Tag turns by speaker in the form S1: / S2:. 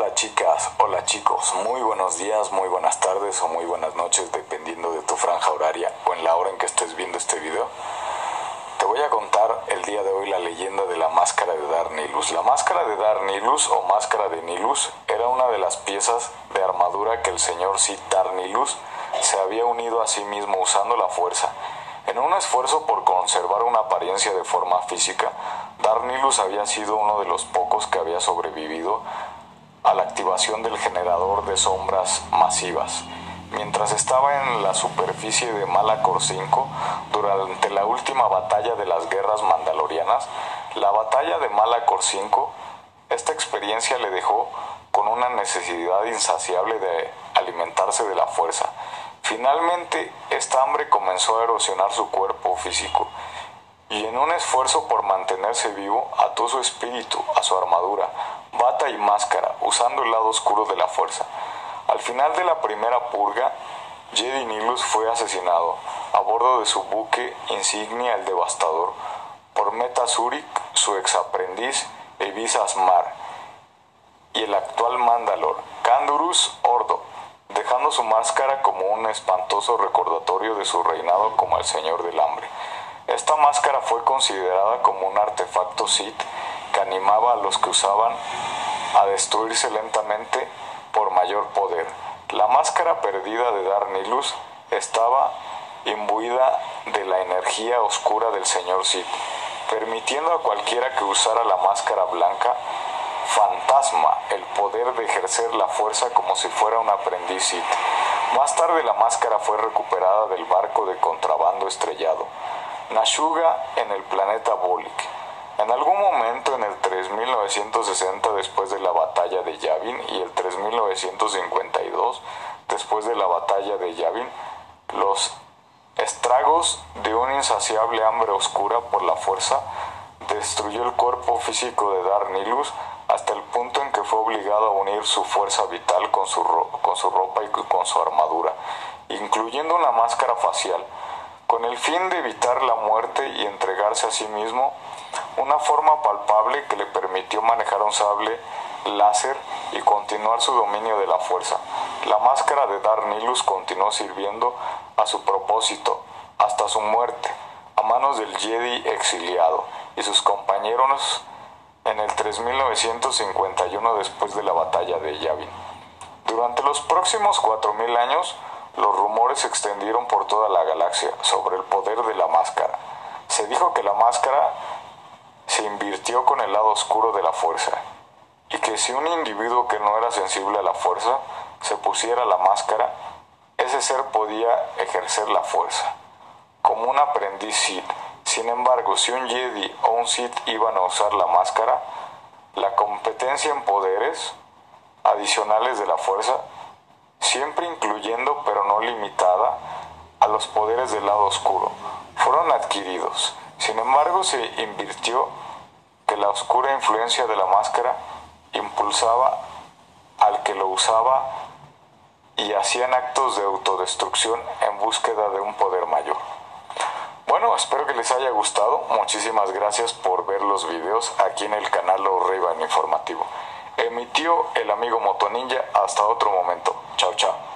S1: Hola chicas, hola chicos, muy buenos días, muy buenas tardes o muy buenas noches dependiendo de tu franja horaria o en la hora en que estés viendo este video. Te voy a contar el día de hoy la leyenda de la máscara de Darnilus. La máscara de Darnilus o máscara de Nilus era una de las piezas de armadura que el señor Cid Darnilus se había unido a sí mismo usando la fuerza. En un esfuerzo por conservar una apariencia de forma física, Darnilus había sido uno de los pocos que había sobrevivido a la activación del generador de sombras masivas. Mientras estaba en la superficie de Malacor 5 durante la última batalla de las guerras mandalorianas, la batalla de Malacor 5, esta experiencia le dejó con una necesidad insaciable de alimentarse de la fuerza. Finalmente, esta hambre comenzó a erosionar su cuerpo físico y en un esfuerzo por mantenerse vivo ató su espíritu a su armadura, bata y máscara, usando el lado oscuro de la fuerza. Al final de la primera purga, Jedi Nilus fue asesinado a bordo de su buque insignia el Devastador por Meta Surik, su exaprendiz Evis Asmar, y el actual Mandalor, Kandurus Ordo, dejando su máscara como un espantoso recordatorio de su reinado como el Señor del Hambre. Esta máscara fue considerada como un artefacto Sith que animaba a los que usaban a destruirse lentamente por mayor poder. La máscara perdida de Darnilus estaba imbuida de la energía oscura del señor Sith, permitiendo a cualquiera que usara la máscara blanca fantasma el poder de ejercer la fuerza como si fuera un aprendiz Sith. Más tarde la máscara fue recuperada del barco de contrabando estrellado. Nashuga en el planeta Bolik. En algún momento en el 3960 después de la batalla de Yavin y el 3952 después de la batalla de Yavin, los estragos de un insaciable hambre oscura por la fuerza destruyó el cuerpo físico de Darnilus hasta el punto en que fue obligado a unir su fuerza vital con su, con su ropa y con su armadura, incluyendo una máscara facial, con el fin de evitar la muerte y entregarse a sí mismo una forma palpable que le permitió manejar un sable láser y continuar su dominio de la fuerza. La máscara de Darnilus continuó sirviendo a su propósito hasta su muerte a manos del Jedi exiliado y sus compañeros en el 3951 después de la batalla de Yavin. Durante los próximos 4000 años, los rumores se extendieron por toda la galaxia sobre el poder de la máscara. Se dijo que la máscara se invirtió con el lado oscuro de la fuerza y que si un individuo que no era sensible a la fuerza se pusiera la máscara, ese ser podía ejercer la fuerza, como un aprendiz Sith. Sin embargo, si un Jedi o un Sith iban a usar la máscara, la competencia en poderes adicionales de la fuerza, siempre incluyendo pero no limitada a los poderes del lado oscuro, fueron adquiridos. Sin embargo, se invirtió que la oscura influencia de la máscara impulsaba al que lo usaba y hacían actos de autodestrucción en búsqueda de un poder mayor. Bueno, espero que les haya gustado. Muchísimas gracias por ver los videos aquí en el canal Ray Informativo. Emitió el amigo Motoninja. Hasta otro momento. Chao, chao.